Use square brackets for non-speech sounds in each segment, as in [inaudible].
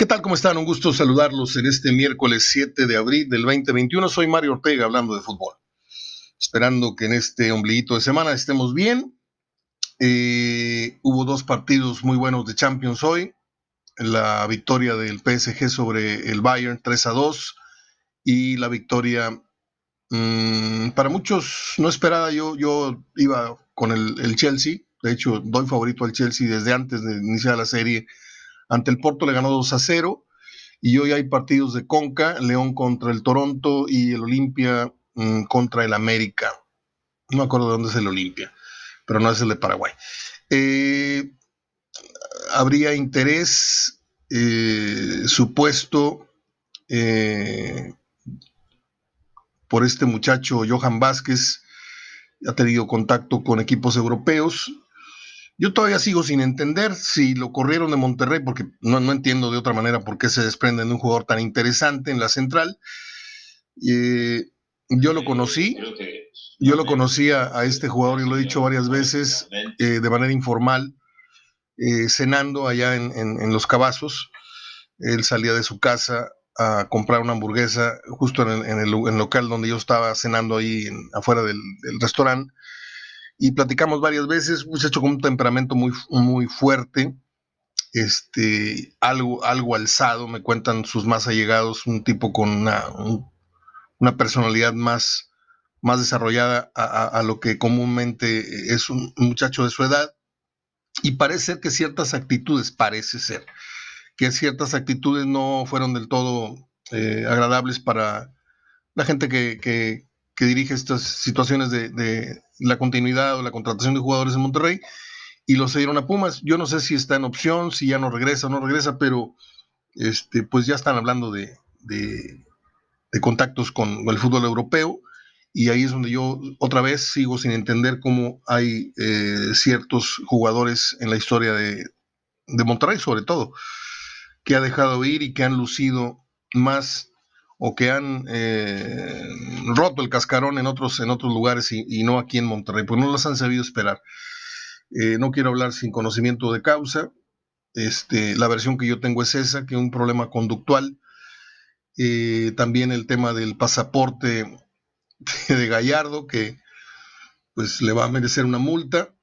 ¿Qué tal? ¿Cómo están? Un gusto saludarlos en este miércoles 7 de abril del 2021. Soy Mario Ortega hablando de fútbol. Esperando que en este ombliguito de semana estemos bien. Eh, hubo dos partidos muy buenos de Champions hoy. La victoria del PSG sobre el Bayern 3 a 2 y la victoria mmm, para muchos no esperada. Yo, yo iba con el, el Chelsea. De hecho, doy favorito al Chelsea desde antes de iniciar la serie ante el Porto le ganó 2 a 0 y hoy hay partidos de Conca, León contra el Toronto y el Olimpia mmm, contra el América. No me acuerdo de dónde es el Olimpia, pero no es el de Paraguay. Eh, habría interés eh, supuesto eh, por este muchacho Johan Vázquez, ha tenido contacto con equipos europeos, yo todavía sigo sin entender si lo corrieron de Monterrey, porque no, no entiendo de otra manera por qué se desprenden de un jugador tan interesante en la central. Eh, yo lo conocí, yo lo conocía a este jugador y lo he dicho varias veces eh, de manera informal, eh, cenando allá en, Los Cabazos. Él salía de su casa a comprar una hamburguesa justo en el, en el local donde yo estaba cenando ahí afuera del restaurante y platicamos varias veces, muchacho con un temperamento muy, muy fuerte, este, algo, algo alzado, me cuentan sus más allegados, un tipo con una, un, una personalidad más, más desarrollada a, lo que comúnmente es un muchacho de su edad, y parece ser que ciertas actitudes, parece ser, que ciertas actitudes no fueron del todo eh, agradables para la gente que, que dirige estas situaciones de, la continuidad o la contratación de jugadores en Monterrey y lo cedieron a Pumas. Yo no sé si está en opción, si ya no regresa o no regresa, pero este, pues ya están hablando de, de, de contactos con el fútbol europeo y ahí es donde yo otra vez sigo sin entender cómo hay eh, ciertos jugadores en la historia de, de Monterrey, sobre todo, que ha dejado ir y que han lucido más o que han eh, roto el cascarón en otros, en otros lugares y, no aquí en Monterrey, pues no las han sabido esperar. Eh, no quiero hablar sin conocimiento de causa. Este, la versión que yo tengo es esa, que un problema conductual. Eh, también el tema del pasaporte [laughs] de Gallardo, que pues le va a merecer una multa.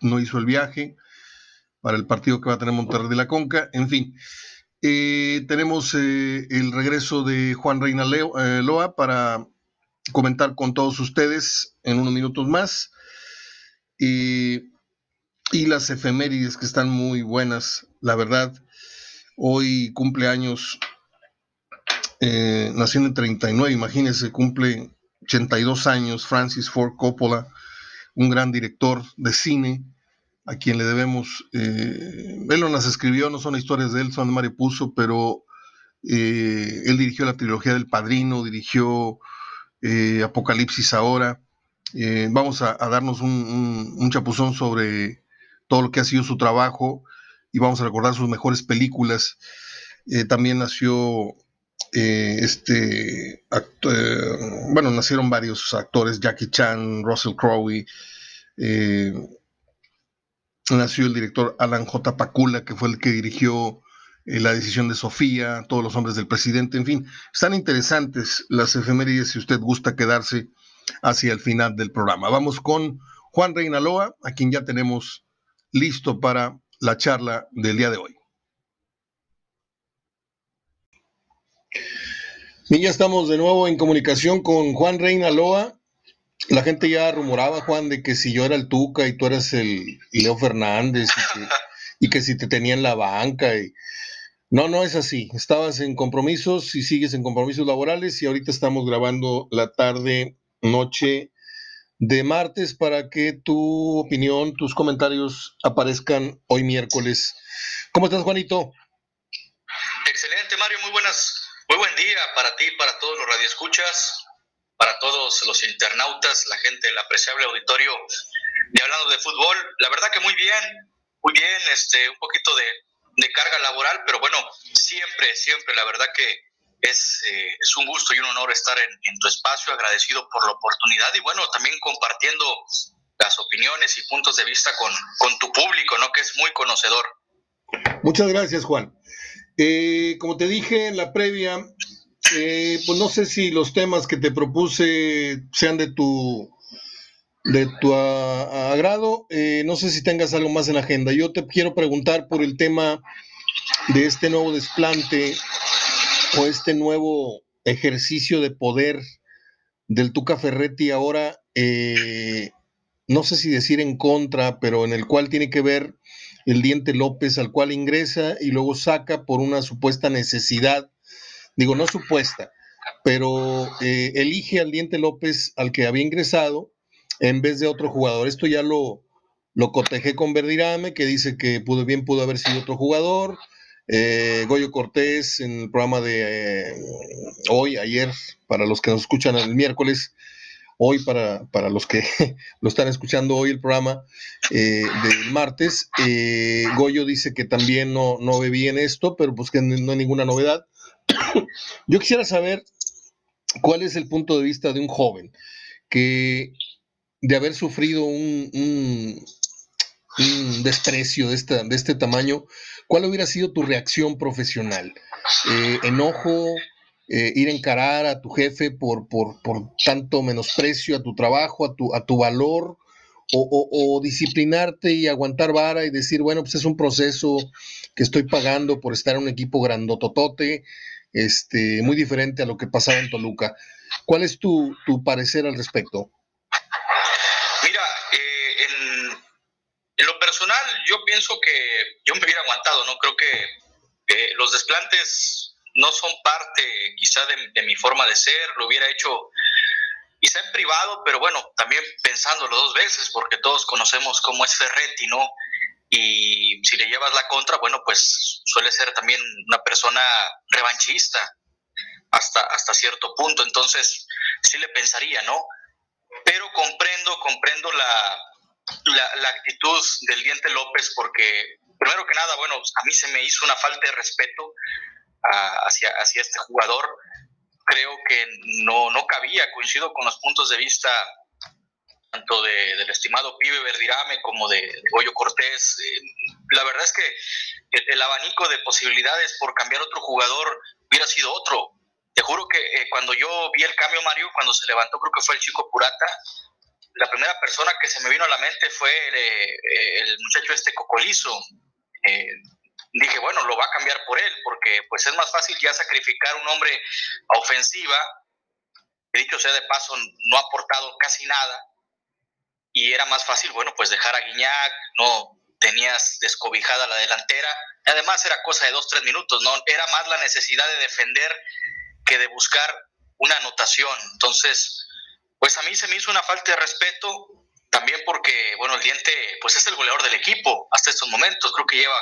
No hizo el viaje para el partido que va a tener Monterrey de la Conca. En fin, eh, tenemos eh, el regreso de Juan Reina Leo, eh, Loa para comentar con todos ustedes en unos minutos más. y las efemérides que están muy buenas, la verdad. Hoy cumple años, eh, nació en el 39, imagínense, cumple 82 años Francis Ford Coppola, un gran director de cine a quien le debemos, eh, él no las escribió, no son historias de él, son de Mario Puzo, pero eh, él dirigió la trilogía del Padrino, dirigió eh, Apocalipsis ahora. Eh, vamos a, darnos un, chapuzón sobre todo lo que ha sido su trabajo y vamos a recordar sus mejores películas. Eh, también nació este, bueno, nacieron varios actores, Jackie Chan, Russell Crowe, nació el director Alan J. Pacula, que fue el que dirigió eh, la decisión de Sofía, todos los hombres del presidente, en fin, están interesantes las efemérides si usted gusta quedarse hacia el final del programa. Vamos con Juan Reinaloa, a quien ya tenemos listo para la charla del día de hoy. Y ya estamos de nuevo en comunicación con Juan Reinaloa, la gente ya rumoraba, Juan, de que si yo era el Tuca y tú eras el Leo Fernández y que, [laughs] y que si te tenía en la banca. Y... No, no es así. Estabas en compromisos y sigues en compromisos laborales y ahorita estamos grabando la tarde, noche de martes para que tu opinión, tus comentarios aparezcan hoy miércoles. ¿Cómo estás, Juanito? Excelente, Mario. Muy buenas, muy buen día para ti, para todos los radioescuchas para todos los internautas, la gente del apreciable auditorio de Hablando de Fútbol. La verdad que muy bien, muy bien, este, un poquito de, carga laboral, pero bueno, siempre, siempre, la verdad que es, eh, es un gusto y un honor estar en, en, tu espacio, agradecido por la oportunidad y bueno, también compartiendo las opiniones y puntos de vista con, con tu público, ¿no? Que es muy conocedor. Muchas gracias, Juan. Eh, como te dije en la previa, eh, pues no sé si los temas que te propuse sean de tu de tu agrado. Eh, no sé si tengas algo más en la agenda. Yo te quiero preguntar por el tema de este nuevo desplante o este nuevo ejercicio de poder del Tuca Ferretti ahora, eh, no sé si decir en contra, pero en el cual tiene que ver el diente López, al cual ingresa y luego saca por una supuesta necesidad digo, no supuesta, pero eh, elige al Diente López al que había ingresado en vez de otro jugador. Esto ya lo, lo cotejé con Verdirame, que dice que pudo, bien pudo haber sido otro jugador. Eh, Goyo Cortés en el programa de eh, hoy, ayer, para los que nos escuchan el miércoles, hoy para, para los que [laughs] lo están escuchando hoy el programa del martes, Goyo dice que también no, no ve bien esto, pero pues que no hay ninguna novedad. [coughs] Yo quisiera saber cuál es el punto de vista de un joven que de haber sufrido un, desprecio de, de este tamaño, ¿cuál hubiera sido tu reacción profesional? Eh, ¿Enojo? Eh, ir a encarar a tu jefe por, por, tanto menosprecio a tu trabajo, a tu, a tu valor, o, o, disciplinarte y aguantar vara y decir, bueno, pues es un proceso que estoy pagando por estar en un equipo grandototote, este, muy diferente a lo que pasaba en Toluca. ¿Cuál es tu, parecer al respecto? Mira, eh, en, lo personal yo pienso que yo me hubiera aguantado, ¿no? Creo que los desplantes no son parte quizá de, de, mi forma de ser, lo hubiera hecho quizá en privado, pero bueno, también pensándolo dos veces, porque todos conocemos cómo es Ferretti, ¿no? Y si le llevas la contra, bueno, pues suele ser también una persona revanchista hasta, hasta cierto punto, entonces sí le pensaría, ¿no? Pero comprendo, comprendo la, la, actitud del diente López porque, primero que nada, bueno, a mí se me hizo una falta de respeto hacia, hacia este jugador, creo que no, no cabía, coincido con los puntos de vista tanto de, del estimado Pibe Verdirame como de, Goyo Cortés. Eh, la verdad es que el, abanico de posibilidades por cambiar otro jugador hubiera sido otro. Te juro que eh, cuando yo vi el cambio, Mario, cuando se levantó, creo que fue el chico Purata, la primera persona que se me vino a la mente fue el, eh, muchacho este Cocolizo. dije, bueno, lo va a cambiar por él, porque pues es más fácil ya sacrificar un hombre a ofensiva, que dicho sea de paso, no ha aportado casi nada, y era más fácil, bueno, pues dejar a Guiñac, no tenías descobijada la delantera, además era cosa de dos, tres minutos, no era más la necesidad de defender que de buscar una anotación. Entonces, pues a mí se me hizo una falta de respeto, también porque, bueno, el diente, pues es el goleador del equipo hasta estos momentos, creo que lleva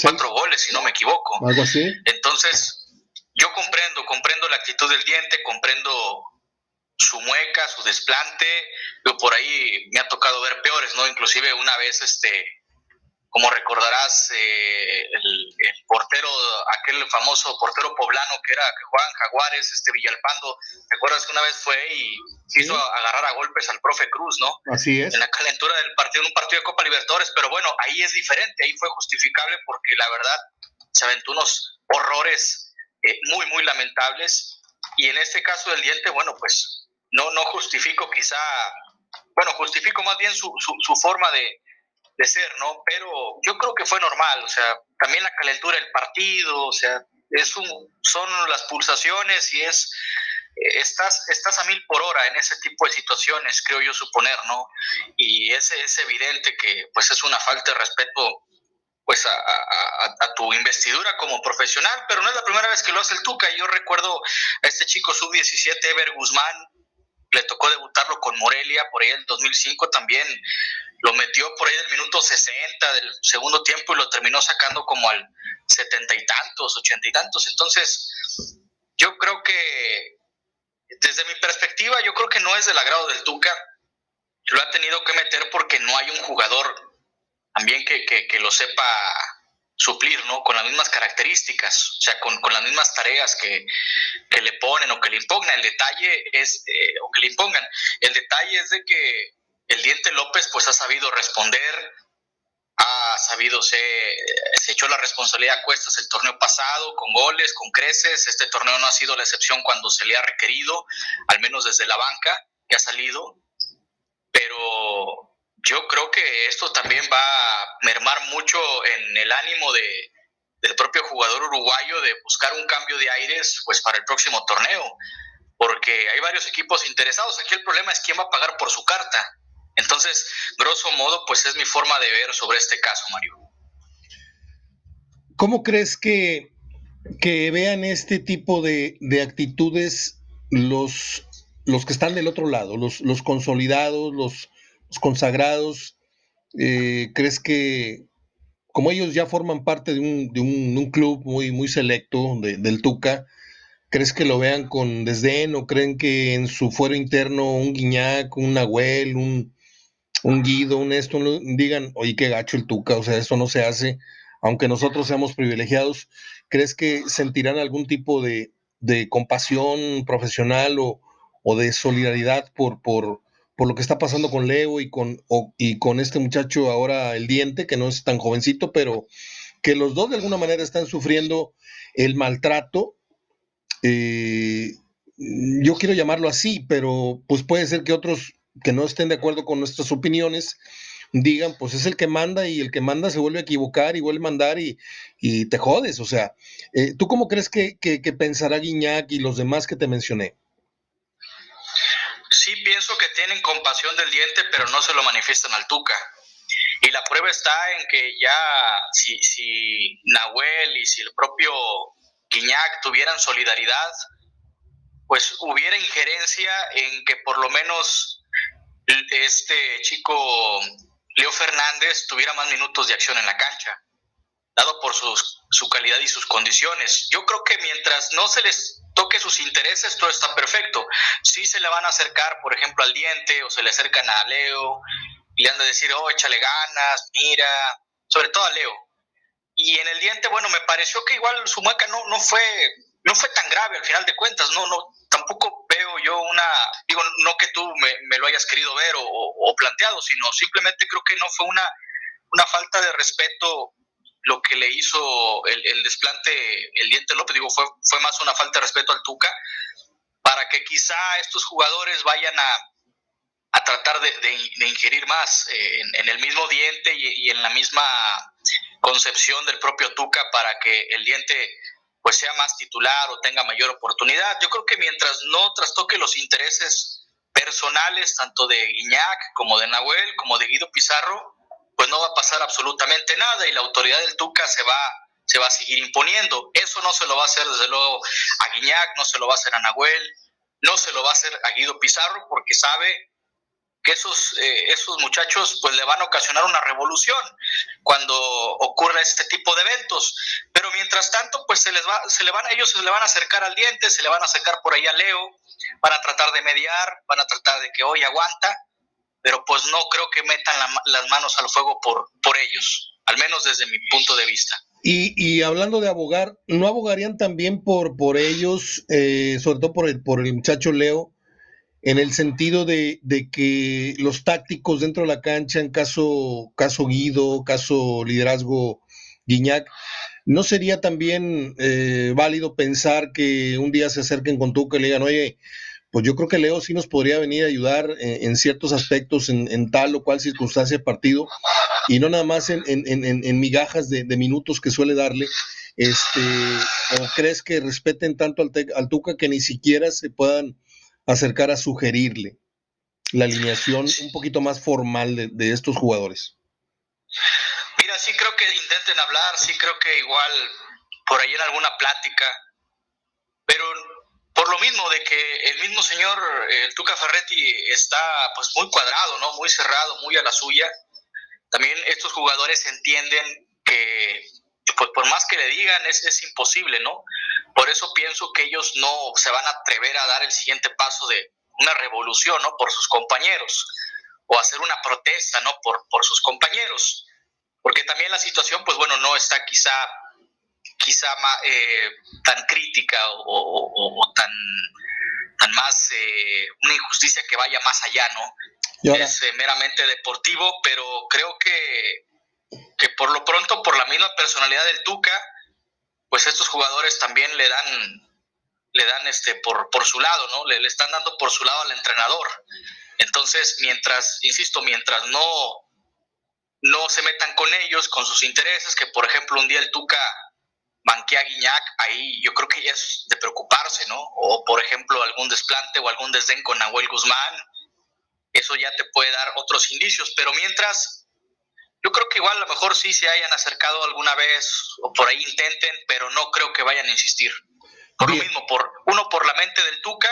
cuatro goles, si no me equivoco. Algo así. Entonces, yo comprendo, comprendo la actitud del diente, comprendo su mueca, su desplante, yo por ahí me ha tocado ver peores, ¿no? Inclusive una vez, este, como recordarás, eh, el, portero, aquel famoso portero poblano que era Juan Jaguares, este Villalpando, ¿te acuerdas que una vez fue y quiso agarrar a golpes al profe Cruz, ¿no? Así es. En la calentura del partido, en un partido de Copa Libertadores, pero bueno, ahí es diferente, ahí fue justificable porque la verdad se aventó unos horrores eh, muy, muy lamentables. Y en este caso del diente, bueno, pues no, no justifico quizá, bueno, justifico más bien su, su, forma de, ser, ¿no? Pero yo creo que fue normal, o sea, también la calentura del partido, o sea, es un, son las pulsaciones y es, estás, estás a mil por hora en ese tipo de situaciones, creo yo suponer, ¿no? Y es, es evidente que pues es una falta de respeto pues a, a, tu investidura como profesional, pero no es la primera vez que lo hace el Tuca. Yo recuerdo a este chico sub-17, Ever Guzmán, le tocó debutarlo con Morelia por ahí en 2005 también lo metió por ahí del minuto 60 del segundo tiempo y lo terminó sacando como al setenta y tantos, ochenta y tantos. Entonces, yo creo que desde mi perspectiva, yo creo que no es del agrado del Tuca. Lo ha tenido que meter porque no hay un jugador también que, que lo sepa suplir, ¿no? Con las mismas características, o sea, con, las mismas tareas que, le ponen o que le impongan. El detalle es, eh, o que le impongan, el detalle es de que el Diente López pues ha sabido responder, ha sabido se, se echó la responsabilidad a cuestas el torneo pasado con goles, con creces. Este torneo no ha sido la excepción cuando se le ha requerido, al menos desde la banca que ha salido. Pero yo creo que esto también va a mermar mucho en el ánimo de, del propio jugador uruguayo de buscar un cambio de aires pues para el próximo torneo, porque hay varios equipos interesados. Aquí el problema es quién va a pagar por su carta. Entonces, grosso modo, pues es mi forma de ver sobre este caso, Mario. ¿Cómo crees que, que vean este tipo de, de actitudes los, los que están del otro lado, los, los consolidados, los, consagrados? Eh, ¿Crees que, como ellos ya forman parte de un, de un, club muy, muy selecto del Tuca, ¿crees que lo vean con desdén o creen que en su fuero interno un Guiñac, un Nahuel, un, un Guido, un esto, digan, oye, qué gacho el Tuca, o sea, eso no se hace, aunque nosotros seamos privilegiados, ¿crees que sentirán algún tipo de, de compasión profesional o, o, de solidaridad por, por, por, lo que está pasando con Leo y con, y con este muchacho ahora el diente, que no es tan jovencito, pero que los dos de alguna manera están sufriendo el maltrato? Eh, yo quiero llamarlo así, pero pues puede ser que otros que no estén de acuerdo con nuestras opiniones digan, pues es el que manda y el que manda se vuelve a equivocar y vuelve a mandar y, te jodes. O sea, eh, ¿tú cómo crees que, pensará Guiñac y los demás que te mencioné? Sí, pienso que tienen compasión del diente, pero no se lo manifiestan al Tuca. Y la prueba está en que ya si, si Nahuel y si el propio Guiñac tuvieran solidaridad, pues hubiera injerencia en que por lo menos este chico Leo Fernández tuviera más minutos de acción en la cancha, dado por su calidad y sus condiciones. Yo creo que mientras no se les toque sus intereses, todo está perfecto. Si se le van a acercar, por ejemplo, al diente o se le acercan a Leo y le han de decir, oh, échale ganas, mira, sobre todo a Leo. Y en el diente, bueno, me pareció que igual su mueca no, no fue no fue tan grave al final de cuentas, no, no, tampoco veo yo una, digo, no que tú me, lo hayas querido ver o, planteado, sino simplemente creo que no fue una, una falta de respeto lo que le hizo el, desplante el diente López, digo, fue, fue más una falta de respeto al Tuca, para que quizá estos jugadores vayan a, a tratar de, ingerir más eh, en, el mismo diente y, y en la misma concepción del propio Tuca para que el diente pues sea más titular o tenga mayor oportunidad. Yo creo que mientras no trastoque los intereses personales tanto de Guiñac como de Nahuel como de Guido Pizarro, pues no va a pasar absolutamente nada y la autoridad del Tuca se va se va a seguir imponiendo. Eso no se lo va a hacer desde luego a Guiñac, no se lo va a hacer a Nahuel, no se lo va a hacer a Guido Pizarro porque sabe que esos, eh, esos muchachos pues le van a ocasionar una revolución cuando ocurra este tipo de eventos. Pero mientras tanto, pues se les va, se le van, ellos se le van a acercar al diente, se le van a acercar por ahí a Leo, van a tratar de mediar, van a tratar de que hoy aguanta, pero pues no creo que metan las manos al fuego por, por ellos, al menos desde mi punto de vista. Y, y hablando de abogar, ¿no abogarían también por, por ellos, eh, sobre todo por el, por el muchacho Leo? en el sentido de, que los tácticos dentro de la cancha, en caso, caso Guido, caso liderazgo Guiñac, ¿no sería también eh, válido pensar que un día se acerquen con tú que le digan, oye, pues yo creo que Leo sí nos podría venir a ayudar en, ciertos aspectos, en, tal o cual circunstancia de partido, y no nada más en, migajas de, minutos que suele darle, este, o crees que respeten tanto al, al Tuca que ni siquiera se puedan acercar a sugerirle la alineación un poquito más formal de, estos jugadores? Mira, sí creo que intenten hablar, sí creo que igual por ahí en alguna plática, pero por lo mismo de que el mismo señor el Tuca Ferretti está pues muy cuadrado, ¿no? Muy cerrado, muy a la suya. También estos jugadores entienden que pues por más que le digan es, es imposible, ¿no? Por eso pienso que ellos no se van a atrever a dar el siguiente paso de una revolución, ¿no? Por sus compañeros, o hacer una protesta, ¿no? Por, por sus compañeros. Porque también la situación, pues bueno, no está quizá, quizá eh, tan crítica o, tan, tan más, eh, una injusticia que vaya más allá, ¿no? Es eh, meramente deportivo, pero creo que, que por lo pronto, por la misma personalidad del Tuca, pues estos jugadores también le dan, le dan este por, por su lado, ¿no? Le, le están dando por su lado al entrenador. Entonces, mientras, insisto, mientras no, no se metan con ellos, con sus intereses, que por ejemplo un día el Tuca banquea a Guiñac, ahí yo creo que ya es de preocuparse, ¿no? O por ejemplo algún desplante o algún desdén con Nahuel Guzmán, eso ya te puede dar otros indicios, pero mientras, yo creo que igual a lo mejor sí se hayan acercado alguna vez o por ahí intenten, pero no creo que vayan a insistir. Por lo mismo, por, uno por la mente del Tuca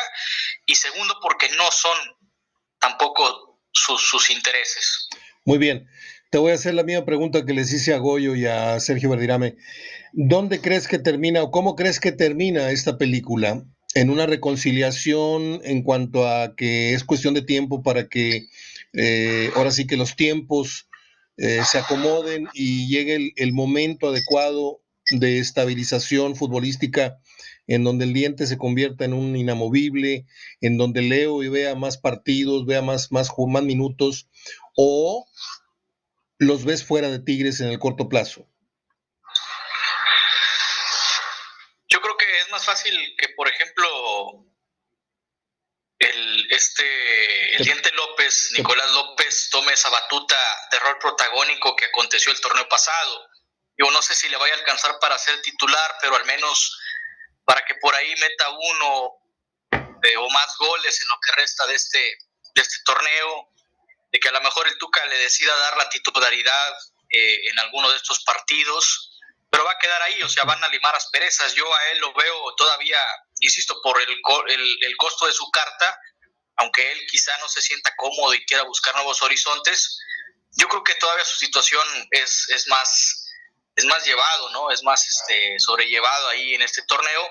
y segundo porque no son tampoco sus, sus intereses. Muy bien. Te voy a hacer la misma pregunta que les hice a Goyo y a Sergio Verdirame. ¿Dónde crees que termina o cómo crees que termina esta película? ¿En una reconciliación en cuanto a que es cuestión de tiempo para que eh, ahora sí que los tiempos eh, se acomoden y llegue el, momento adecuado de estabilización futbolística en donde el diente se convierta en un inamovible, en donde leo y vea más partidos, vea más, más, más minutos, o los ves fuera de Tigres en el corto plazo? Yo creo que es más fácil que, por ejemplo, el, este, el Diente López, Nicolás López, tome esa batuta de rol protagónico que aconteció el torneo pasado. Yo no sé si le vaya a alcanzar para ser titular, pero al menos para que por ahí meta uno eh, o más goles en lo que resta de este, de este torneo de que a lo mejor el Tuca le decida dar la titularidad eh, en alguno de estos partidos, pero va a quedar ahí, o sea, van a limar asperezas. Yo a él lo veo todavía, insisto, por el, el, costo de su carta, aunque él quizá no se sienta cómodo y quiera buscar nuevos horizontes, yo creo que todavía su situación es, es más es más llevado, ¿no? Es más este, sobrellevado ahí en este torneo.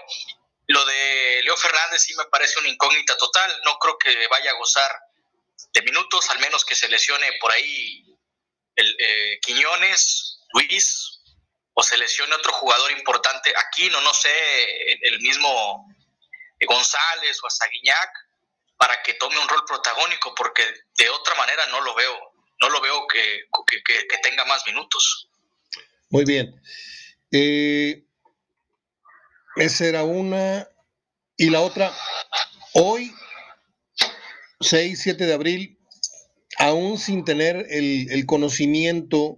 Lo de Leo Fernández sí me parece una incógnita total. No creo que vaya a gozar de minutos, al menos que se lesione por ahí el, eh, Quiñones, Luis, o se otro jugador importante, aquí no, no sé, el, mismo González o Azaguiñac, para que tome un rol protagónico, porque de otra manera no lo veo, no lo veo que, que, tenga más minutos. Muy bien. Eh, esa era una. Y la otra, hoy 6, 7 de abril, aún sin tener el, conocimiento,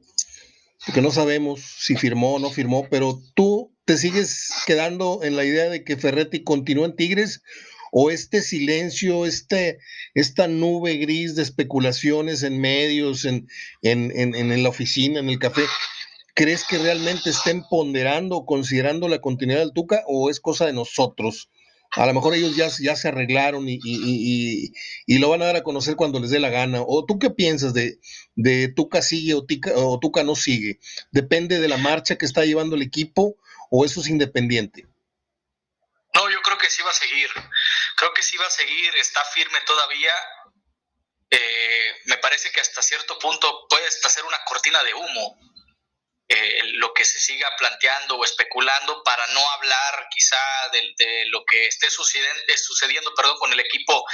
porque no sabemos si firmó o no firmó, pero tú te sigues quedando en la idea de que Ferretti continúa en Tigres o este silencio, este, esta nube gris de especulaciones en medios, en, en, en, en la oficina, en el café, ¿crees que realmente estén ponderando o considerando la continuidad del Tuca o es cosa de nosotros? A lo mejor ellos ya, ya se arreglaron y, y, y, lo van a dar a conocer cuando les dé la gana. ¿O tú qué piensas de, de Tuca sigue o, o Tuca no sigue? ¿Depende de la marcha que está llevando el equipo o eso es independiente? No, yo creo que sí va a seguir. Creo que sí va a seguir, está firme todavía. Eh, me parece que hasta cierto punto puede hasta ser una cortina de humo eh, lo que se siga planteando o especulando para no hablar quizá de, lo que esté sucediendo, sucediendo perdón, con el equipo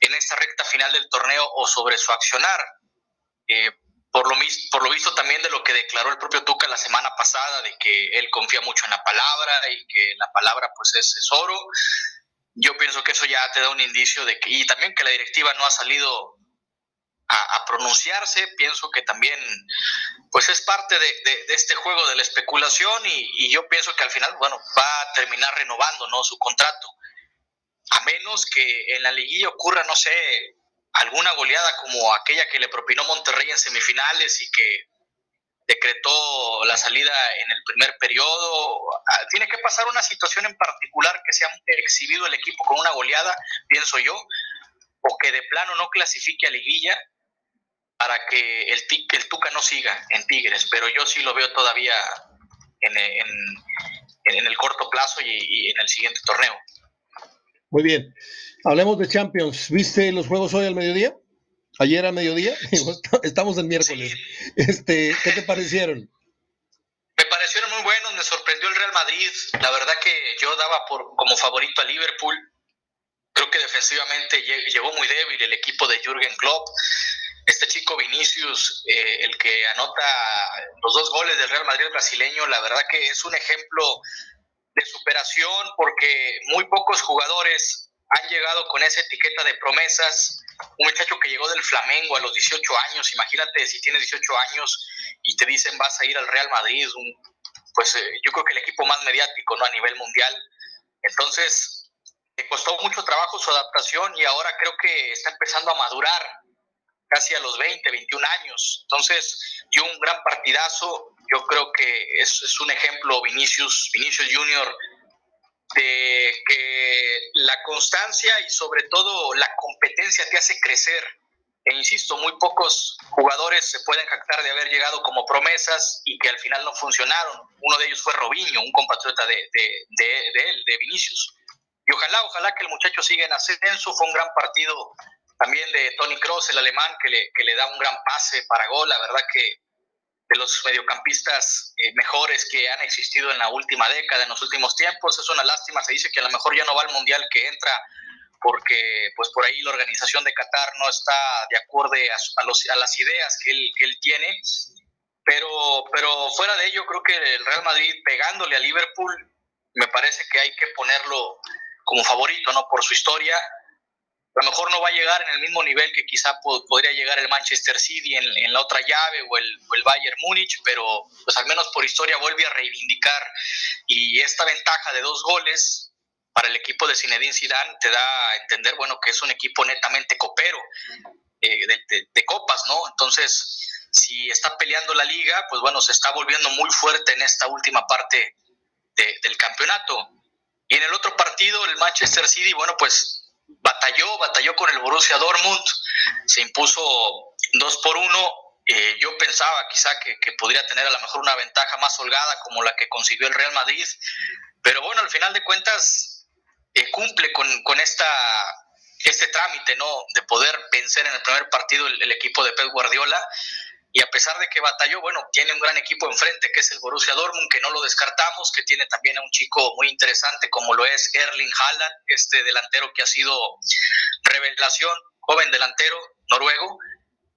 en esta recta final del torneo o sobre su accionar. Eh, por, lo, por lo visto también de lo que declaró el propio Tuca la semana pasada, de que él confía mucho en la palabra y que la palabra pues es, es oro. Yo pienso que eso ya te da un indicio de que, y también que la directiva no ha salido a, pronunciarse. Pienso que también pues es parte de, este juego de la especulación y, yo pienso que al final, bueno, va a terminar renovando ¿no? su contrato. A menos que en la liguilla ocurra, no sé, alguna goleada como aquella que le propinó Monterrey en semifinales y que decretó la salida en el primer periodo. Ah, tiene que pasar una situación en particular que se ha exhibido el equipo con una goleada, pienso yo, o que de plano no clasifique a liguilla para que el, el Tuca no siga en Tigres, pero yo sí lo veo todavía en, en, el corto plazo y, en el siguiente torneo. Muy bien. Hablemos de Champions. ¿Viste los juegos hoy al mediodía? Ayer al mediodía. [laughs] Estamos en miércoles. Este, ¿Qué te parecieron? Me parecieron muy buenos. Me sorprendió el Real Madrid. La verdad que yo daba por como favorito a Liverpool. Creo que defensivamente llegó muy débil el equipo de Jürgen Klopp este chico Vinicius, eh, el que anota los dos goles del Real Madrid brasileño, la verdad que es un ejemplo de superación porque muy pocos jugadores han llegado con esa etiqueta de promesas. Un muchacho que llegó del Flamengo a los 18 años, imagínate si tienes 18 años y te dicen vas a ir al Real Madrid, pues eh, yo creo que el equipo más mediático ¿no? a nivel mundial. Entonces, le costó mucho trabajo su adaptación y ahora creo que está empezando a madurar casi a los 20, 21 años. Entonces, dio un gran partidazo. Yo creo que es, es un ejemplo Vinicius, Vinicius Junior, de que la constancia y sobre todo la competencia te hace crecer. E insisto, muy pocos jugadores se pueden jactar de haber llegado como promesas y que al final no funcionaron. Uno de ellos fue Robinho, un compatriota de, de, de él, de Vinicius. Y ojalá, ojalá que el muchacho siga en ascenso. Fue un gran partido también de Tony Cross, el alemán, que le, que le da un gran pase para gol. La verdad que de los mediocampistas eh, mejores que han existido en la última década, en los últimos tiempos. Es una lástima, se dice que a lo mejor ya no va al Mundial que entra porque pues por ahí la organización de Qatar no está de acuerdo a, las ideas que él, que él tiene. Pero, pero fuera de ello, creo que el Real Madrid pegándole a Liverpool, me parece que hay que ponerlo como favorito, ¿no? Por su historia a lo mejor no va a llegar en el mismo nivel que quizá podría llegar el Manchester City en, la otra llave o el, Bayern Múnich, pero pues al menos por historia vuelve a reivindicar y esta ventaja de dos goles para el equipo de Zinedine Zidane te da a entender, bueno, que es un equipo netamente copero eh, de, copas, ¿no? Entonces, si está peleando la liga, pues bueno, se está volviendo muy fuerte en esta última parte del campeonato. Y en el otro partido, el Manchester City, bueno, pues batalló, batalló con el Borussia Dortmund, se impuso dos por uno. Eh, yo pensaba quizá que, podría tener a lo mejor una ventaja más holgada como la que consiguió el Real Madrid, pero bueno, al final de cuentas eh, cumple con, esta, este trámite, ¿no? De poder vencer en el primer partido el, el equipo de Pep Guardiola y a pesar de que batalló, bueno, tiene un gran equipo enfrente que es el Borussia Dortmund, que no lo descartamos, que tiene también a un chico muy interesante como lo es Erling Haaland, este delantero que ha sido revelación, joven delantero noruego,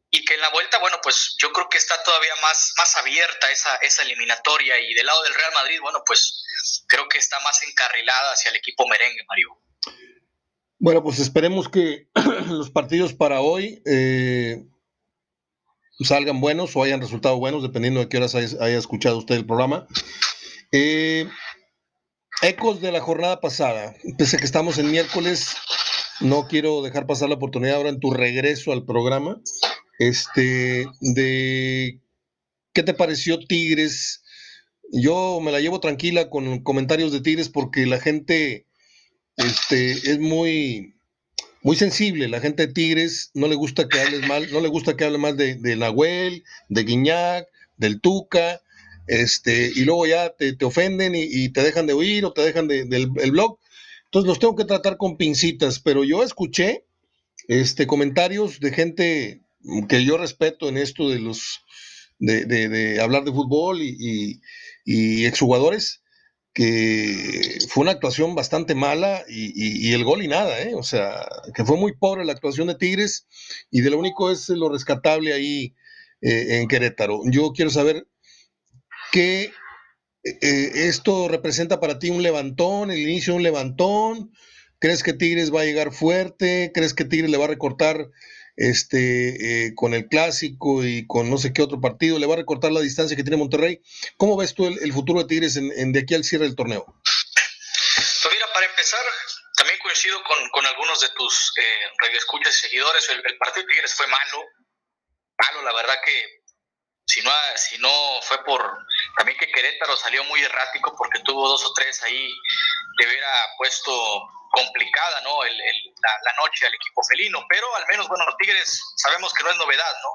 y que en la vuelta, bueno, pues yo creo que está todavía más, más abierta esa, esa eliminatoria y del lado del Real Madrid, bueno, pues creo que está más encarrilada hacia el equipo merengue, Mario. Bueno, pues esperemos que [clears throat] los partidos para hoy... Eh salgan buenos o hayan resultado buenos, dependiendo de qué horas haya, escuchado usted el programa. Eh, ecos de la jornada pasada, pese a que estamos en miércoles, no quiero dejar pasar la oportunidad ahora en tu regreso al programa, este, de qué te pareció Tigres. Yo me la llevo tranquila con comentarios de Tigres porque la gente este, es muy, muy sensible. La gente de Tigres no le gusta que hables mal, no le gusta que hable mal de, de Nahuel, de Guiñac, del Tuca, este, y luego ya te, ofenden y, te dejan de oír o te dejan de, del blog. Entonces los tengo que tratar con pincitas, pero yo escuché este, comentarios de gente que yo respeto en esto de los de, de, hablar de fútbol y exjugadores que fue una actuación bastante mala y, el gol y nada, ¿eh? O sea, que fue muy pobre la actuación de Tigres y de lo único es lo rescatable ahí eh, en Querétaro. Yo quiero saber qué eh, esto representa para ti un levantón, el inicio de un levantón. ¿Crees que Tigres va a llegar fuerte? ¿Crees que Tigres le va a recortar este, eh, con el clásico y con no sé qué otro partido, le va a recortar la distancia que tiene Monterrey. ¿Cómo ves tú el, futuro de Tigres en, de aquí al cierre del torneo? Pues mira, para empezar, también coincido con, algunos de tus eh, radioescuchas y seguidores. El, partido de Tigres fue malo, malo, la verdad que si no, si no fue por también que Querétaro salió muy errático porque tuvo dos o tres ahí, le hubiera puesto complicada, ¿no? El, la, noche al equipo felino, pero al menos, bueno, Tigres sabemos que no es novedad, ¿no?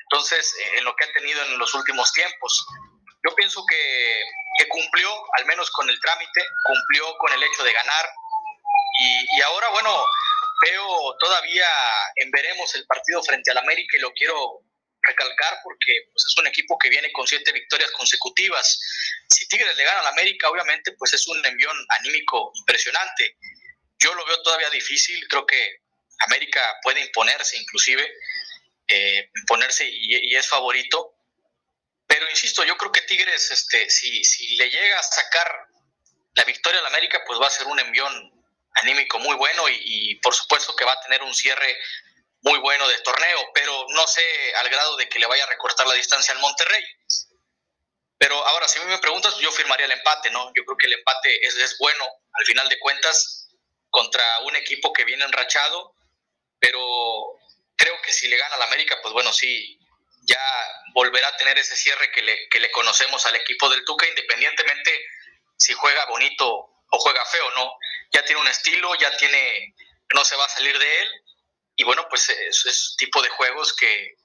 Entonces, eh, en lo que ha tenido en los últimos tiempos, yo pienso que, que cumplió, al menos con el trámite, cumplió con el hecho de ganar. Y, y ahora, bueno, veo todavía en veremos el partido frente al América y lo quiero recalcar porque pues, es un equipo que viene con siete victorias consecutivas. Si Tigres le gana al América, obviamente, pues es un envión anímico impresionante. Yo lo veo todavía difícil, creo que América puede imponerse inclusive, eh, ponerse y, es favorito. Pero insisto, yo creo que Tigres, este, si, si le llega a sacar la victoria al América, pues va a ser un envión anímico muy bueno y, por supuesto que va a tener un cierre muy bueno de torneo, pero no sé al grado de que le vaya a recortar la distancia al Monterrey. Pero ahora, si me preguntas, yo firmaría el empate, ¿no? Yo creo que el empate es, es bueno, al final de cuentas, contra un equipo que viene enrachado, pero creo que si le gana al América, pues bueno, sí, ya volverá a tener ese cierre que le, que le conocemos al equipo del Tuca, independientemente si juega bonito o juega feo, ¿no? Ya tiene un estilo, ya tiene, no se va a salir de él, y bueno, pues es, es tipo de juegos que,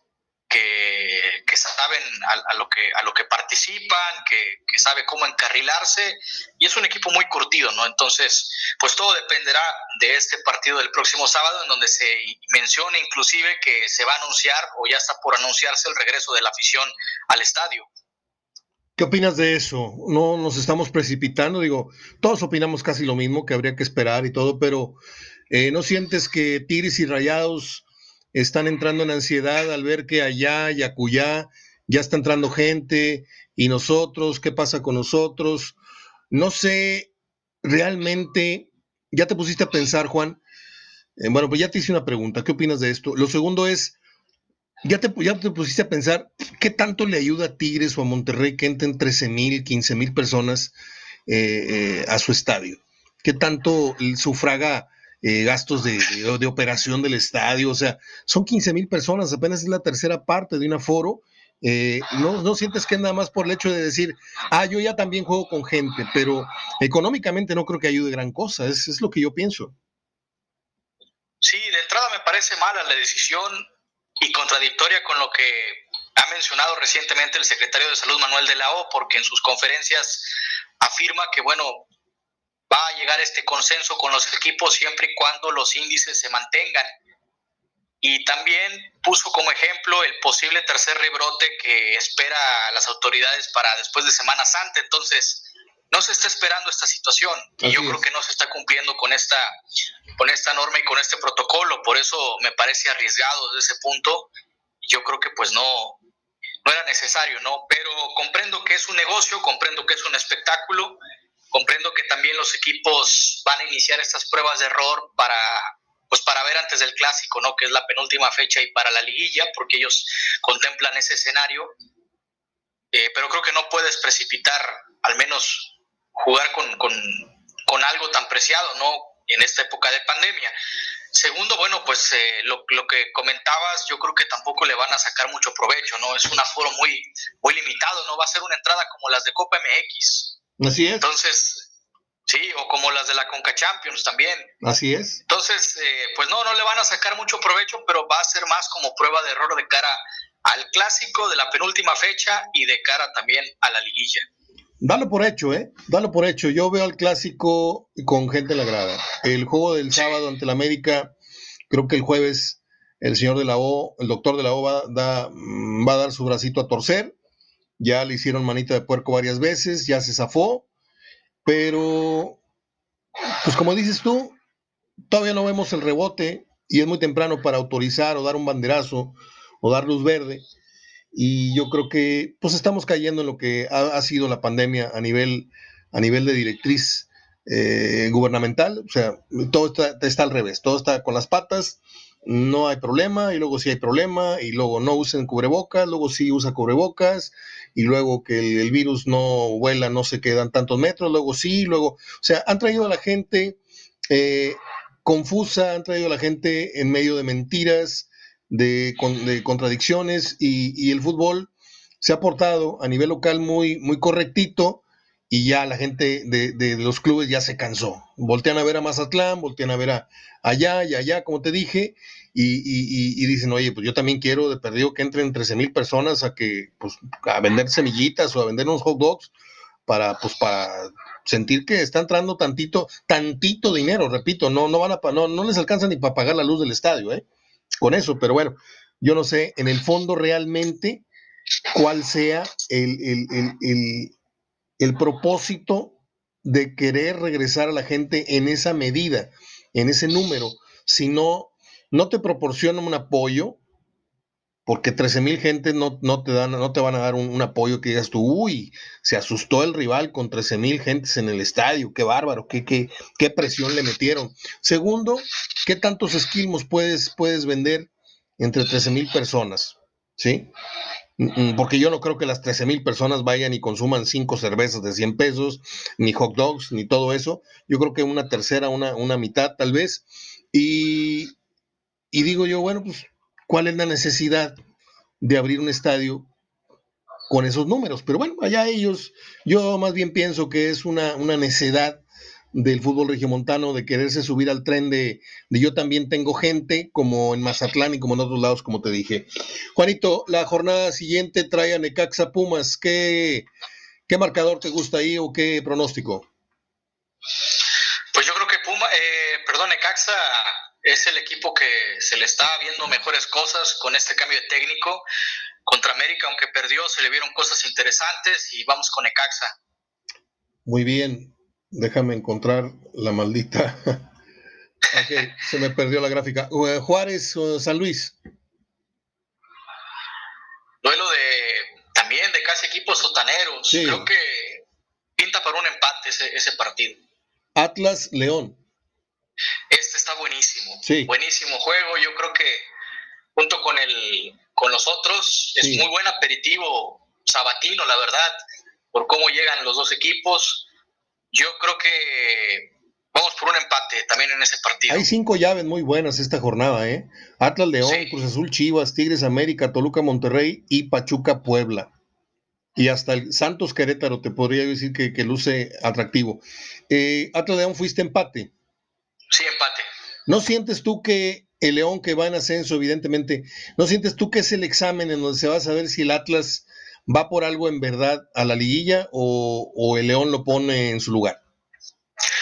que, saben a, lo que, a lo que participan, que, sabe cómo encarrilarse y es un equipo muy curtido, ¿no? Entonces, pues todo dependerá de este partido del próximo sábado en donde se menciona inclusive que se va a anunciar o ya está por anunciarse el regreso de la afición al estadio. ¿Qué opinas de eso? No nos estamos precipitando, digo, todos opinamos casi lo mismo, que habría que esperar y todo, pero eh, ¿no sientes que Tigres y Rayados están entrando en ansiedad al ver que allá y acullá ya está entrando gente y nosotros, ¿qué pasa con nosotros? No sé, realmente, ya te pusiste a pensar, Juan. Eh, bueno, pues ya te hice una pregunta, ¿qué opinas de esto? Lo segundo es, ya te, ya te pusiste a pensar, ¿qué tanto le ayuda a Tigres o a Monterrey que entren 13 mil, 15 mil personas eh, a su estadio? ¿Qué tanto sufraga eh, gastos de, operación del estadio, o sea, son 15 mil personas, apenas es la tercera parte de un aforo. Eh, no, no sientes que nada más por el hecho de decir, ah, yo ya también juego con gente, pero económicamente no creo que ayude gran cosa, es, es lo que yo pienso. Sí, de entrada me parece mala la decisión y contradictoria con lo que ha mencionado recientemente el secretario de Salud Manuel de la O, porque en sus conferencias afirma que, bueno, va a llegar este consenso con los equipos siempre y cuando los índices se mantengan. Y también puso como ejemplo el posible tercer rebrote que espera las autoridades para después de Semana Santa. Entonces, no se está esperando esta situación y yo creo que no se está cumpliendo con esta, con esta norma y con este protocolo. Por eso me parece arriesgado desde ese punto. Yo creo que pues no, no era necesario, ¿no? Pero comprendo que es un negocio, comprendo que es un espectáculo Comprendo que también los equipos van a iniciar estas pruebas de error para pues para ver antes del clásico, ¿no? Que es la penúltima fecha y para la liguilla, porque ellos contemplan ese escenario. Eh, pero creo que no puedes precipitar, al menos jugar con, con, algo tan preciado, ¿no? En esta época de pandemia. Segundo, bueno, pues eh, lo, lo, que comentabas, yo creo que tampoco le van a sacar mucho provecho, ¿no? Es un aforo muy, muy limitado, ¿no? Va a ser una entrada como las de Copa MX, Así es. Entonces, sí, o como las de la Conca Champions también. Así es. Entonces, eh, pues no, no le van a sacar mucho provecho, pero va a ser más como prueba de error de cara al clásico de la penúltima fecha y de cara también a la liguilla. Dalo por hecho, ¿eh? Dalo por hecho. Yo veo al clásico con gente en la grada. El juego del sábado ante la América, creo que el jueves el señor de la O, el doctor de la O va, va a dar su bracito a torcer ya le hicieron manita de puerco varias veces, ya se zafó, pero, pues como dices tú, todavía no vemos el rebote y es muy temprano para autorizar o dar un banderazo o dar luz verde. Y yo creo que pues estamos cayendo en lo que ha, sido la pandemia a nivel, a nivel de directriz eh, gubernamental. O sea, todo está, está al revés, todo está con las patas no hay problema, y luego sí hay problema, y luego no usen cubrebocas, luego sí usa cubrebocas, y luego que el, virus no vuela, no se quedan tantos metros, luego sí, luego, o sea, han traído a la gente eh, confusa, han traído a la gente en medio de mentiras, de, contradicciones, y, y, el fútbol se ha portado a nivel local muy, muy correctito, y ya la gente de, los clubes ya se cansó. Voltean a ver a Mazatlán, voltean a ver a allá y allá, como te dije, y, dicen, oye, pues yo también quiero de perdido que entren 13 mil personas a que, pues, a vender semillitas o a vender unos hot dogs para, pues, para sentir que está entrando tantito, tantito dinero, repito, no, no van a, no, no les alcanza ni para pagar la luz del estadio, ¿eh? Con eso, pero bueno, yo no sé, en el fondo realmente cuál sea el, el el propósito de querer regresar a la gente en esa medida, en ese número, si no, te proporciona un apoyo, porque 13 mil gente no, no, te dan, no te van a dar un, apoyo que digas tú, uy, se asustó el rival con 13 mil gentes en el estadio, qué bárbaro, qué, qué, qué presión le metieron. Segundo, ¿qué tantos esquilmos puedes, puedes vender entre 13 mil personas? ¿Sí? Mm, mm, porque yo no creo que las 13 mil personas vayan y consuman cinco cervezas de 100 pesos, ni hot dogs, ni todo eso. Yo creo que una tercera, una, una mitad tal vez. Y, y digo yo, bueno, pues cuál es la necesidad de abrir un estadio con esos números. Pero bueno, allá ellos, yo más bien pienso que es una, una necedad del fútbol regiomontano de quererse subir al tren de, de, yo también tengo gente, como en Mazatlán y como en otros lados, como te dije. Juanito, la jornada siguiente trae a Necaxa Pumas. ¿Qué, qué marcador te gusta ahí o qué pronóstico? Pues yo creo que Puma, eh, perdón, Necaxa es el equipo que se le está viendo mejores cosas con este cambio de técnico. Contra América, aunque perdió, se le vieron cosas interesantes y vamos con Ecaxa. Muy bien, déjame encontrar la maldita. [laughs] se me perdió la gráfica. Eh, Juárez, San Luis. Duelo de también de casi equipos sotaneros. Creo que pinta para un empate ese, ese partido. Atlas León. Este está buenísimo. Buenísimo juego. Yo creo que junto con el con los otros es muy buen aperitivo sabatino, la verdad, por cómo llegan los dos equipos. Yo creo que vamos por un empate también en ese partido. Hay cinco llaves muy buenas esta jornada, ¿eh? Atlas León, Cruz Azul Chivas, Tigres América, Toluca Monterrey y Pachuca Puebla. Y hasta el Santos Querétaro te podría decir que, que luce atractivo. Eh, Atlas León fuiste empate. Sí, empate. ¿No sientes tú que el León que va en ascenso, evidentemente, ¿no sientes tú que es el examen en donde se va a saber si el Atlas va por algo en verdad a la liguilla o, el León lo pone en su lugar?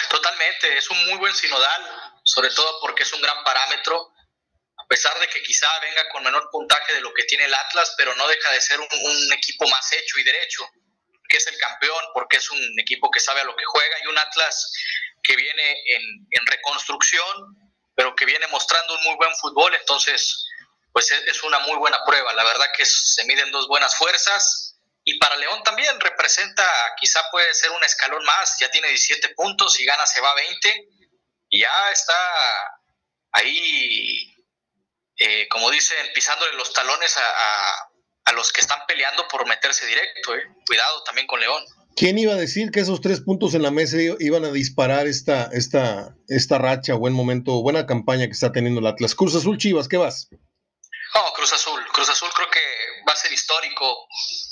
Totalmente, es un muy buen sinodal, sobre todo porque es un gran parámetro, a pesar de que quizá venga con menor puntaje de lo que tiene el Atlas, pero no deja de ser un, equipo más hecho y derecho, que es el campeón, porque es un equipo que sabe a lo que juega y un Atlas que viene en, reconstrucción, pero que viene mostrando un muy buen fútbol, entonces pues es, una muy buena prueba. La verdad que se miden dos buenas fuerzas y para León también representa, quizá puede ser un escalón más, ya tiene 17 puntos y gana se va a 20 y ya está ahí, eh, como dicen, pisándole los talones a, los que están peleando por meterse directo. Eh. Cuidado también con León. ¿Quién iba a decir que esos tres puntos en la mesa iban a disparar esta, esta, esta racha, buen momento, buena campaña que está teniendo el Atlas? Cruz Azul Chivas, ¿qué vas? No, Cruz Azul. Cruz Azul creo que va a ser histórico,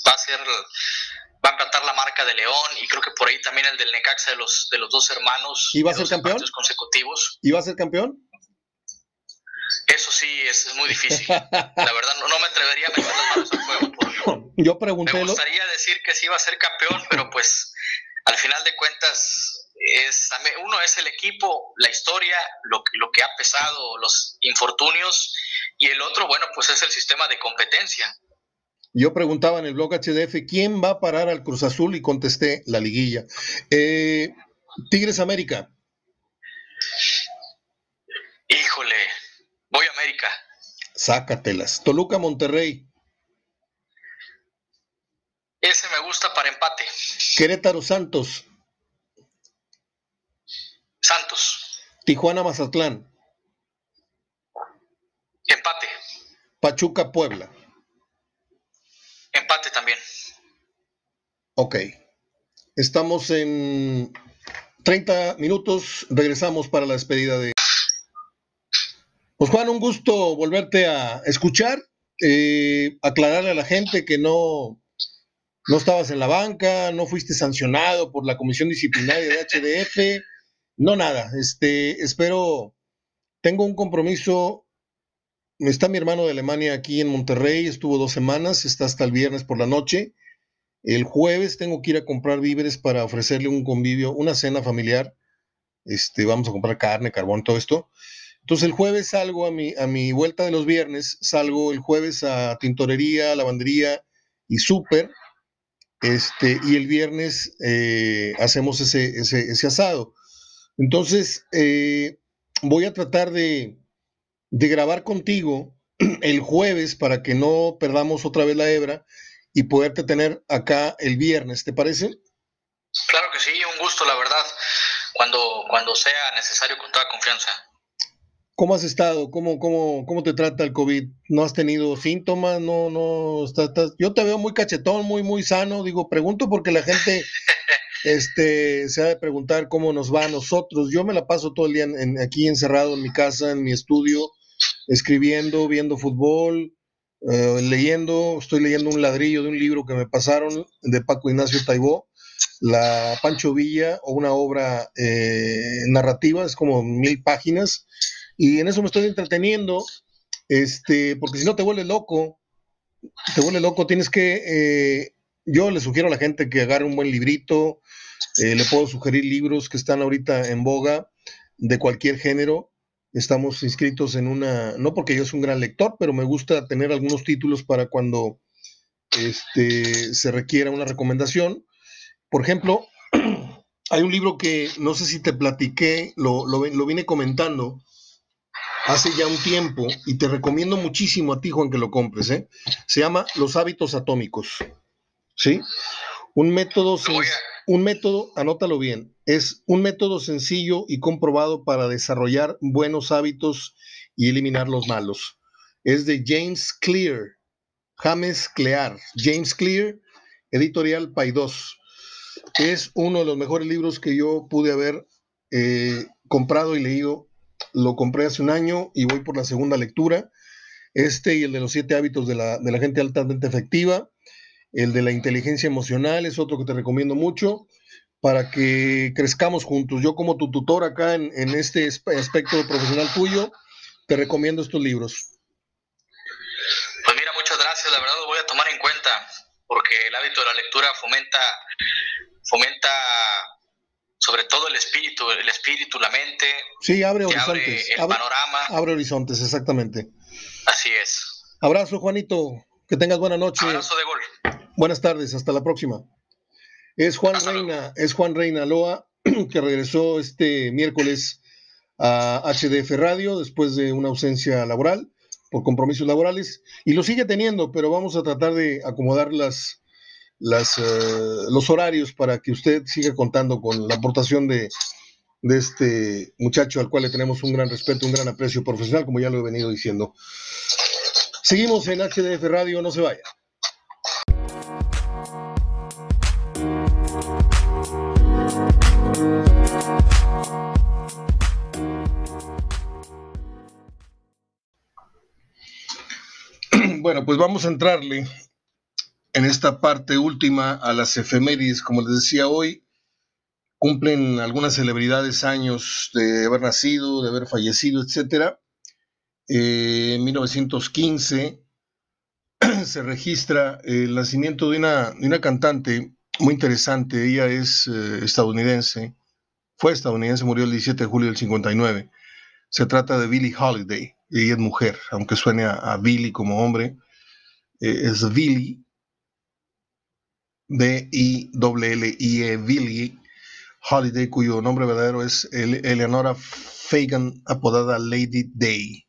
va a ser, va a empatar la marca de León y creo que por ahí también el del Necaxa de los, de los dos hermanos. ¿Y va a ser campeón? consecutivos. ¿Y va a ser campeón? Eso sí, es, muy difícil. La verdad, no, me atrevería a meter las manos al juego. [laughs] Yo pregunté. Me gustaría decir que sí iba a ser campeón, pero pues al final de cuentas, es, uno es el equipo, la historia, lo, lo que ha pesado, los infortunios, y el otro, bueno, pues es el sistema de competencia. Yo preguntaba en el blog HDF, ¿quién va a parar al Cruz Azul? Y contesté, la liguilla. Eh, Tigres América. Híjole, Voy a América. Sácatelas. Toluca, Monterrey. Ese me gusta para empate. Querétaro, Santos. Santos. Tijuana, Mazatlán. Empate. Pachuca, Puebla. Empate también. Ok. Estamos en 30 minutos. Regresamos para la despedida de... Pues Juan, un gusto volverte a escuchar, eh, aclararle a la gente que no, no estabas en la banca, no fuiste sancionado por la comisión disciplinaria de HDF, no nada. Este, espero, tengo un compromiso. Está mi hermano de Alemania aquí en Monterrey, estuvo dos semanas, está hasta el viernes por la noche. El jueves tengo que ir a comprar víveres para ofrecerle un convivio, una cena familiar. Este, vamos a comprar carne, carbón, todo esto. Entonces el jueves salgo a mi, a mi vuelta de los viernes, salgo el jueves a tintorería, lavandería y súper, este, y el viernes eh, hacemos ese, ese, asado. Entonces eh, voy a tratar de, de grabar contigo [clears throat] el jueves para que no perdamos otra vez la hebra y poderte tener acá el viernes, ¿te parece? Claro que sí, un gusto, la verdad, cuando, cuando sea necesario con toda confianza. ¿Cómo has estado? ¿Cómo, cómo, cómo te trata el COVID? ¿No has tenido síntomas? No, no, estás, yo te veo muy cachetón, muy, muy sano. Digo, pregunto porque la gente este, se ha de preguntar cómo nos va a nosotros. Yo me la paso todo el día aquí encerrado en mi casa, en mi estudio, escribiendo, viendo fútbol, eh, leyendo. Estoy leyendo un ladrillo de un libro que me pasaron de Paco Ignacio Taibó, La Pancho Villa, o una obra eh, narrativa, es como mil páginas y en eso me estoy entreteniendo, este, porque si no te vuelve loco, te vuelve loco, tienes que, eh, yo le sugiero a la gente que agarre un buen librito, eh, le puedo sugerir libros que están ahorita en boga de cualquier género. Estamos inscritos en una, no porque yo soy un gran lector, pero me gusta tener algunos títulos para cuando este, se requiera una recomendación. Por ejemplo, [clears throat] hay un libro que no sé si te platiqué, lo, lo, lo vine comentando, hace ya un tiempo y te recomiendo muchísimo a ti, Juan, que lo compres. ¿eh? Se llama Los hábitos atómicos. ¿Sí? Un método, un método, anótalo bien, es un método sencillo y comprobado para desarrollar buenos hábitos y eliminar los malos. Es de James Clear, James Clear, James Clear, editorial Paidós. Es uno de los mejores libros que yo pude haber eh, comprado y leído lo compré hace un año y voy por la segunda lectura. Este y el de los siete hábitos de la, gente altamente efectiva. El de la inteligencia emocional es otro que te recomiendo mucho para que crezcamos juntos. Yo como tu tutor acá en, este aspecto profesional tuyo, te recomiendo estos libros. Pues mira, muchas gracias. La verdad lo voy a tomar en cuenta porque el hábito de la lectura fomenta, fomenta sobre todo el espíritu, el espíritu, la mente. Sí, abre horizontes. Abre el panorama. Abre horizontes, exactamente. Así es. Abrazo, Juanito. Que tengas buena noche. Abrazo de gol. Buenas tardes, hasta la próxima. Es Juan Reina, es Juan Reina Loa, [clears throat] que regresó este miércoles a HDF Radio después de una ausencia laboral por compromisos laborales y lo sigue teniendo, pero vamos a tratar de acomodar las, las, eh, los horarios para que usted siga contando con la aportación de, de este muchacho al cual le tenemos un gran respeto, un gran aprecio profesional, como ya lo he venido diciendo. Seguimos en HDF Radio, no se vaya. [clears throat] Bueno, pues vamos a entrarle en esta parte última a las efemérides, como les decía hoy, cumplen algunas celebridades años de haber nacido, de haber fallecido, etc. Eh, en 1915 [clears throat] se registra el nacimiento de una, de una cantante muy interesante, ella es eh, estadounidense, fue estadounidense, murió el 17 de julio del 59. Se trata de Billie Holiday, ella es mujer, aunque suene a, Billie como hombre, eh, es Billie B-I-L-L-I-E, Billie Holiday, cuyo nombre verdadero es Eleonora Fagan, apodada Lady Day.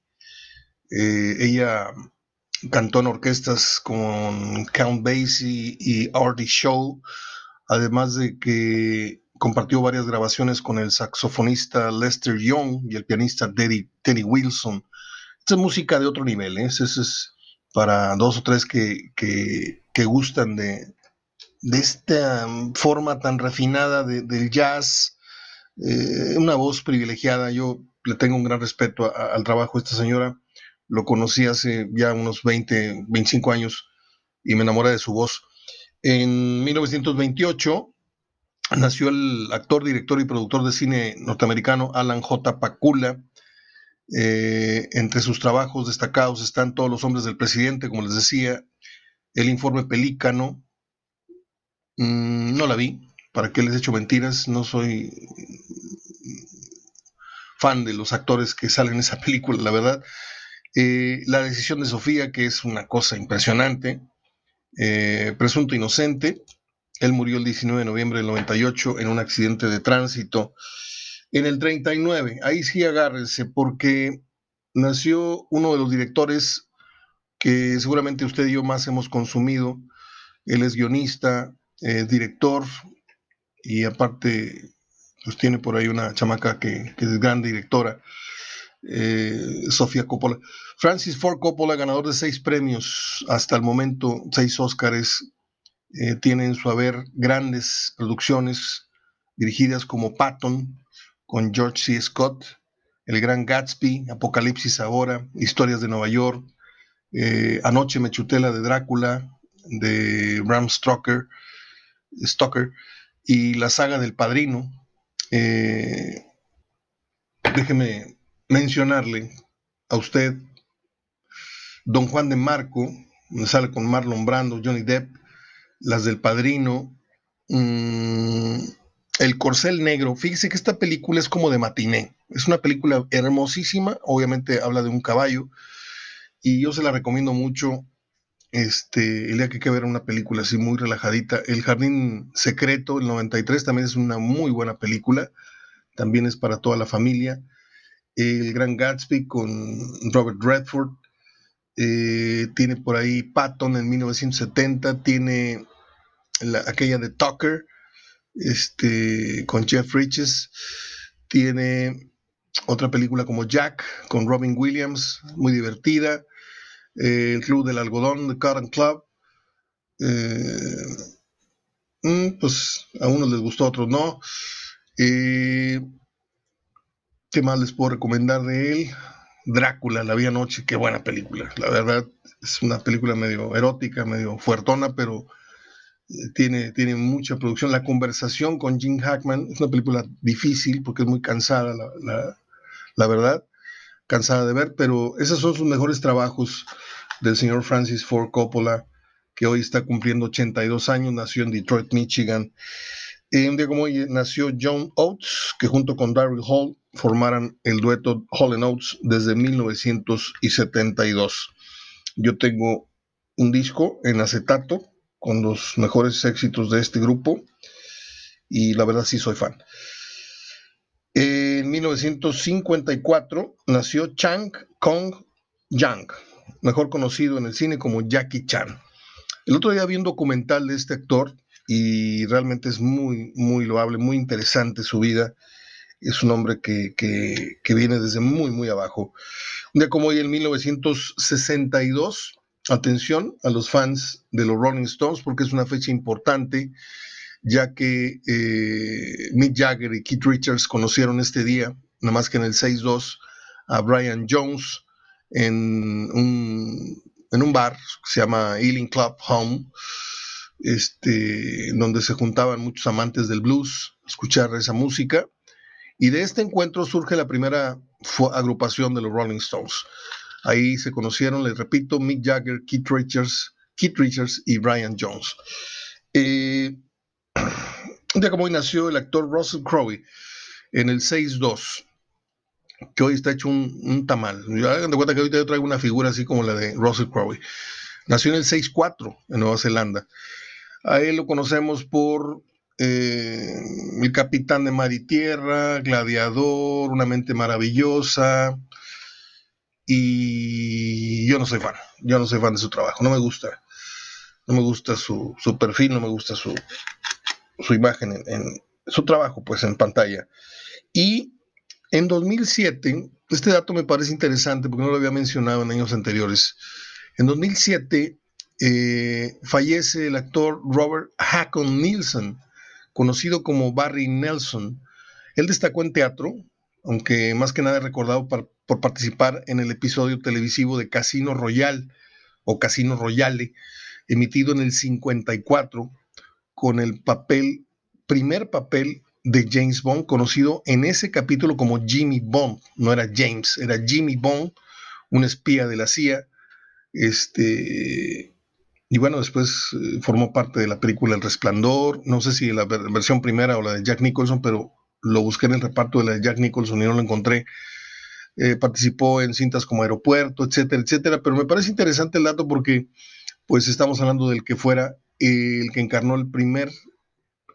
Eh, ella cantó en orquestas con Count Basie y Artie Shaw, además de que compartió varias grabaciones con el saxofonista Lester Young y el pianista Teddy, Wilson. Esta es música de otro nivel, ¿eh? es para dos o tres que, que gustan de, de esta mm, forma tan refinada del jazz, eh, una voz privilegiada. Yo le tengo un gran respeto al trabajo de esta señora. Lo conocí hace ya unos 20, 25 años y me enamoré de su voz. En 1928 nació el actor, director y productor de cine norteamericano Alan J. Pakula. Eh, entre sus trabajos destacados están Todos los hombres del presidente, como les decía, El informe Pelícano, Mm, no la vi. ¿Para qué les he hecho mentiras? No soy fan de los actores que salen en esa película, la verdad. Eh, la decisión de Sofía, que es una cosa impresionante. Eh, presunto inocente. Él murió el 19 de noviembre del 98 en un accidente de tránsito. En el 39, ahí sí agárrense, porque nació uno de los directores que seguramente usted y yo más hemos consumido. Él es guionista, director y aparte pues tiene por ahí una chamaca que, es gran directora, eh, Sofía Coppola. Francis Ford Coppola, ganador de seis premios hasta el momento, seis Óscares, eh, tiene en su haber grandes producciones dirigidas como Patton, con George C. Scott, El Gran Gatsby, Apocalipsis Ahora, Historias de Nueva York, eh, Anoche me chutela de Drácula, de Bram Stoker, Stoker, y la saga del Padrino, eh, déjeme mencionarle a usted Don Juan de Marco, sale con Marlon Brando, Johnny Depp, las del Padrino, mm, El Corcel Negro. Fíjese que esta película es como de matiné. Es una película hermosísima, obviamente habla de un caballo, y yo se la recomiendo mucho. Este, el día que hay que ver una película así muy relajadita. El Jardín Secreto, el 93, también es una muy buena película. También es para toda la familia. El Gran Gatsby con Robert Redford. Eh, tiene por ahí Patton en 1970. Tiene aquella de Tucker este, con Jeff Bridges. Tiene otra película como Jack con Robin Williams, muy divertida. Eh, el Club del Algodón, The Cotton Club. Eh, mm, pues a unos les gustó, a otros no. Eh, ¿Qué más les puedo recomendar de él? Drácula, La Vía Noche, qué buena película. La verdad, es una película medio erótica, medio fuertona, pero tiene, tiene mucha producción. La conversación con Jim Hackman es una película difícil porque es muy cansada, la verdad cansada de ver, pero esos son sus mejores trabajos del señor Francis Ford Coppola, que hoy está cumpliendo 82 años, nació en Detroit, Michigan. un día como hoy nació John Oates, que junto con Daryl Hall formaran el dueto Hall Oates desde 1972. Yo tengo un disco en acetato con los mejores éxitos de este grupo y la verdad sí soy fan. En 1954 nació Chang Kong Yang, mejor conocido en el cine como Jackie Chan. El otro día vi un documental de este actor y realmente es muy, muy loable, muy interesante su vida. Es un hombre que, que viene desde muy, muy abajo. Un día como hoy, en 1962, atención a los fans de los Rolling Stones porque es una fecha importante ya que eh, Mick Jagger y Keith Richards conocieron este día, nada más que en el 6-2, a Brian Jones en un, en un bar que se llama Ealing Club Home, este, donde se juntaban muchos amantes del blues a escuchar esa música. Y de este encuentro surge la primera agrupación de los Rolling Stones. Ahí se conocieron, les repito, Mick Jagger, Keith Richards, Keith Richards y Brian Jones. Eh, un como hoy nació el actor Russell Crowe en el 6-2, que hoy está hecho un, tamal. Hagan de cuenta que ahorita yo traigo una figura así como la de Russell Crowe. Nació en el 6-4 en Nueva Zelanda. A él lo conocemos por eh, el capitán de mar y tierra, gladiador, una mente maravillosa. Y yo no soy fan, yo no soy fan de su trabajo, no me gusta, no me gusta su, su perfil, no me gusta su, su imagen en, su trabajo pues en pantalla. Y en 2007, este dato me parece interesante porque no lo había mencionado en años anteriores. En 2007 eh, fallece el actor Robert Hackon Nielsen, conocido como Barry Nelson. Él destacó en teatro, aunque más que nada recordado por participar en el episodio televisivo de Casino Royale o Casino Royale, emitido en el 54, con el papel, primer papel de James Bond, conocido en ese capítulo como Jimmy Bond. No era James, era Jimmy Bond, un espía de la CIA. Este, y bueno, después eh, formó parte de la película El Resplandor. No sé si la versión primera o la de Jack Nicholson, pero lo busqué en el reparto de la de Jack Nicholson y no lo encontré. Eh, participó en cintas como Aeropuerto, etcétera, etcétera. Pero me parece interesante el dato porque, pues, estamos hablando del que fuera el que encarnó el primer,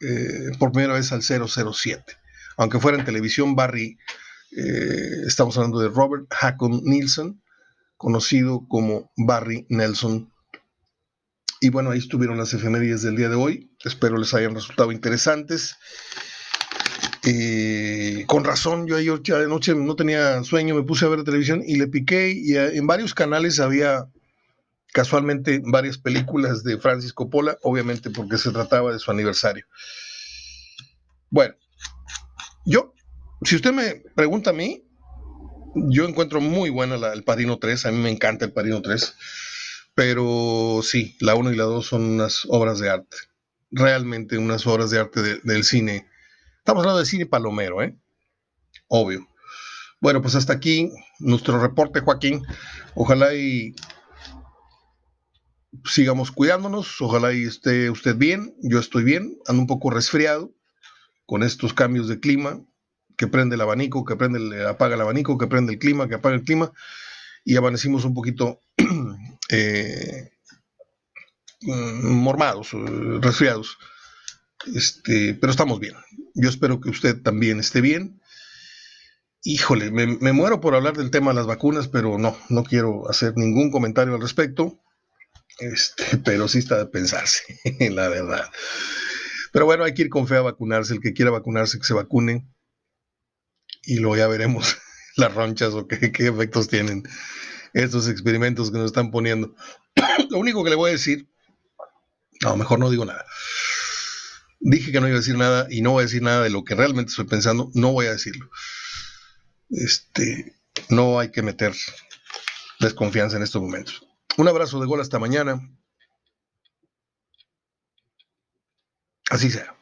eh, por primera vez al 007. Aunque fuera en televisión, Barry, eh, estamos hablando de Robert Hackon Nielsen, conocido como Barry Nelson. Y bueno, ahí estuvieron las efemérides del día de hoy. Espero les hayan resultado interesantes. Eh, con razón, yo ayer de noche no tenía sueño, me puse a ver televisión y le piqué y eh, en varios canales había casualmente varias películas de Francis Coppola, obviamente porque se trataba de su aniversario. Bueno, yo, si usted me pregunta a mí, yo encuentro muy buena la, el Padrino 3, a mí me encanta el Padrino 3, pero sí, la 1 y la 2 son unas obras de arte, realmente unas obras de arte del cine. Estamos hablando de cine palomero, ¿eh? Obvio. Bueno, pues hasta aquí nuestro reporte, Joaquín. Ojalá y sigamos cuidándonos, ojalá y esté usted bien, yo estoy bien, ando un poco resfriado con estos cambios de clima, que prende el abanico, que prende el, apaga el abanico, que prende el clima, que apaga el clima, y amanecimos un poquito [clears throat] eh, mm, mormados, eh, resfriados. Este, pero estamos bien. Yo espero que usted también esté bien. Híjole, me, me, muero por hablar del tema de las vacunas, pero no, no quiero hacer ningún comentario al respecto. Este, [laughs] pero sí está de pensarse, [laughs] la verdad. Pero bueno, hay que ir con fe a vacunarse. El que quiera vacunarse, que se vacune. Y luego ya veremos [laughs] las ronchas o qué, efectos tienen estos experimentos que nos están poniendo. [clears throat] Lo único que le voy a decir, no, mejor no digo nada. Dije que no iba a decir nada y no voy a decir nada de lo que realmente estoy pensando, no voy a decirlo. Este, no hay que meter desconfianza en estos momentos. Un abrazo de gol hasta mañana. Así sea.